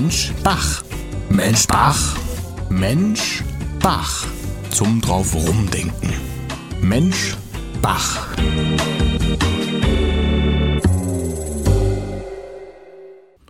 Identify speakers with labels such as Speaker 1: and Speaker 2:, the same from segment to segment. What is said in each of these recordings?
Speaker 1: Mensch Bach. Mensch Bach. Mensch Bach. Zum drauf rumdenken. Mensch Bach.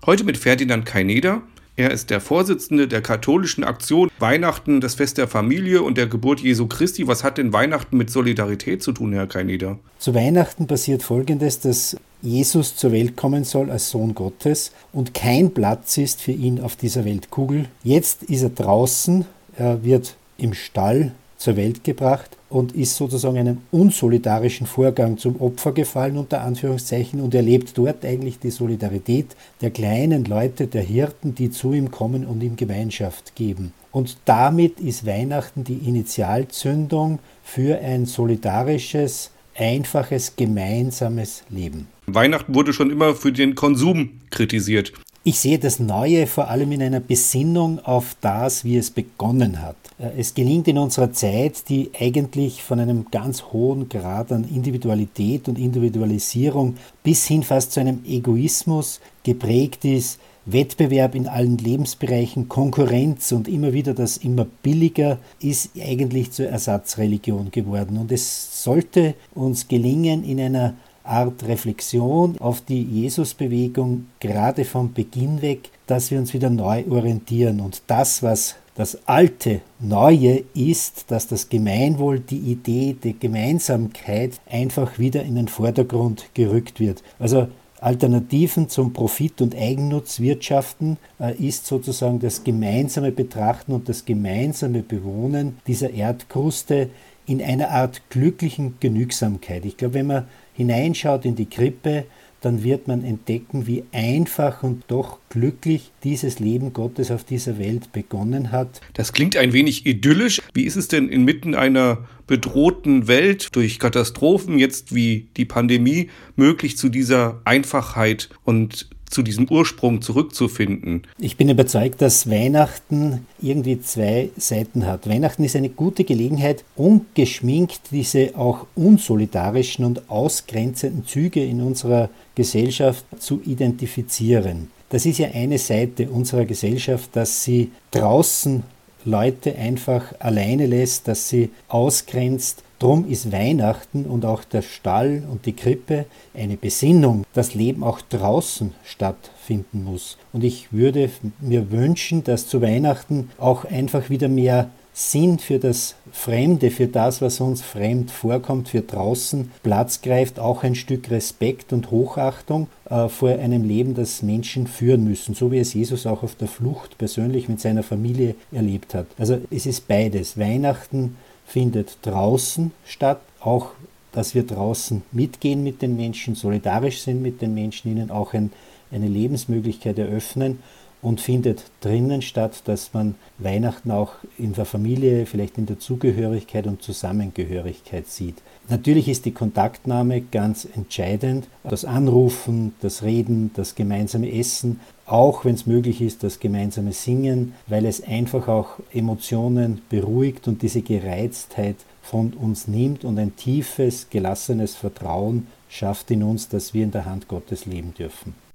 Speaker 2: Heute mit Ferdinand Kaineder. Er ist der Vorsitzende der katholischen Aktion Weihnachten, das Fest der Familie und der Geburt Jesu Christi. Was hat denn Weihnachten mit Solidarität zu tun, Herr Kaineder?
Speaker 3: Zu Weihnachten passiert Folgendes, dass Jesus zur Welt kommen soll als Sohn Gottes und kein Platz ist für ihn auf dieser Weltkugel. Jetzt ist er draußen, er wird im Stall zur Welt gebracht und ist sozusagen einem unsolidarischen Vorgang zum Opfer gefallen, unter Anführungszeichen, und erlebt dort eigentlich die Solidarität der kleinen Leute, der Hirten, die zu ihm kommen und ihm Gemeinschaft geben. Und damit ist Weihnachten die Initialzündung für ein solidarisches, einfaches, gemeinsames Leben.
Speaker 2: Weihnachten wurde schon immer für den Konsum kritisiert.
Speaker 3: Ich sehe das Neue vor allem in einer Besinnung auf das, wie es begonnen hat. Äh, es gelingt in unserer Zeit, die eigentlich von einem ganz hohen Grad an Individualität und Individualisierung bis hin fast zu einem Egoismus geprägt ist, Wettbewerb in allen Lebensbereichen, Konkurrenz und immer wieder das immer billiger ist eigentlich zur Ersatzreligion geworden. Und es sollte uns gelingen, in einer Art Reflexion auf die Jesusbewegung gerade vom Beginn weg, dass wir uns wieder neu orientieren und das, was das alte Neue ist, dass das Gemeinwohl, die Idee der Gemeinsamkeit einfach wieder in den Vordergrund gerückt wird. Also Alternativen zum Profit- und Eigennutzwirtschaften äh, ist sozusagen das gemeinsame Betrachten und das gemeinsame Bewohnen dieser Erdkruste in einer Art glücklichen Genügsamkeit. Ich glaube, wenn man hineinschaut in die Krippe, dann wird man entdecken, wie einfach und doch glücklich dieses Leben Gottes auf dieser Welt begonnen hat.
Speaker 2: Das klingt ein wenig idyllisch. Wie ist es denn inmitten einer bedrohten Welt durch Katastrophen, jetzt wie die Pandemie, möglich zu dieser Einfachheit und zu diesem Ursprung zurückzufinden.
Speaker 3: Ich bin überzeugt, dass Weihnachten irgendwie zwei Seiten hat. Weihnachten ist eine gute Gelegenheit, ungeschminkt diese auch unsolidarischen und ausgrenzenden Züge in unserer Gesellschaft zu identifizieren. Das ist ja eine Seite unserer Gesellschaft, dass sie draußen Leute einfach alleine lässt, dass sie ausgrenzt, Drum ist Weihnachten und auch der Stall und die Krippe eine Besinnung, dass Leben auch draußen stattfinden muss. Und ich würde mir wünschen, dass zu Weihnachten auch einfach wieder mehr Sinn für das Fremde, für das, was uns fremd vorkommt, für draußen Platz greift, auch ein Stück Respekt und Hochachtung äh, vor einem Leben, das Menschen führen müssen, so wie es Jesus auch auf der Flucht persönlich mit seiner Familie erlebt hat. Also es ist beides. Weihnachten findet draußen statt, auch dass wir draußen mitgehen mit den Menschen, solidarisch sind mit den Menschen, ihnen auch ein, eine Lebensmöglichkeit eröffnen und findet drinnen statt, dass man Weihnachten auch in der Familie, vielleicht in der Zugehörigkeit und Zusammengehörigkeit sieht. Natürlich ist die Kontaktnahme ganz entscheidend. Das Anrufen, das Reden, das gemeinsame Essen, auch wenn es möglich ist, das gemeinsame Singen, weil es einfach auch Emotionen beruhigt und diese Gereiztheit von uns nimmt und ein tiefes, gelassenes Vertrauen schafft in uns, dass wir in der Hand Gottes leben dürfen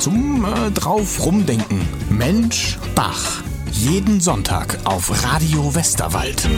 Speaker 1: zum äh, drauf rumdenken. Mensch Bach. Jeden Sonntag auf Radio Westerwald.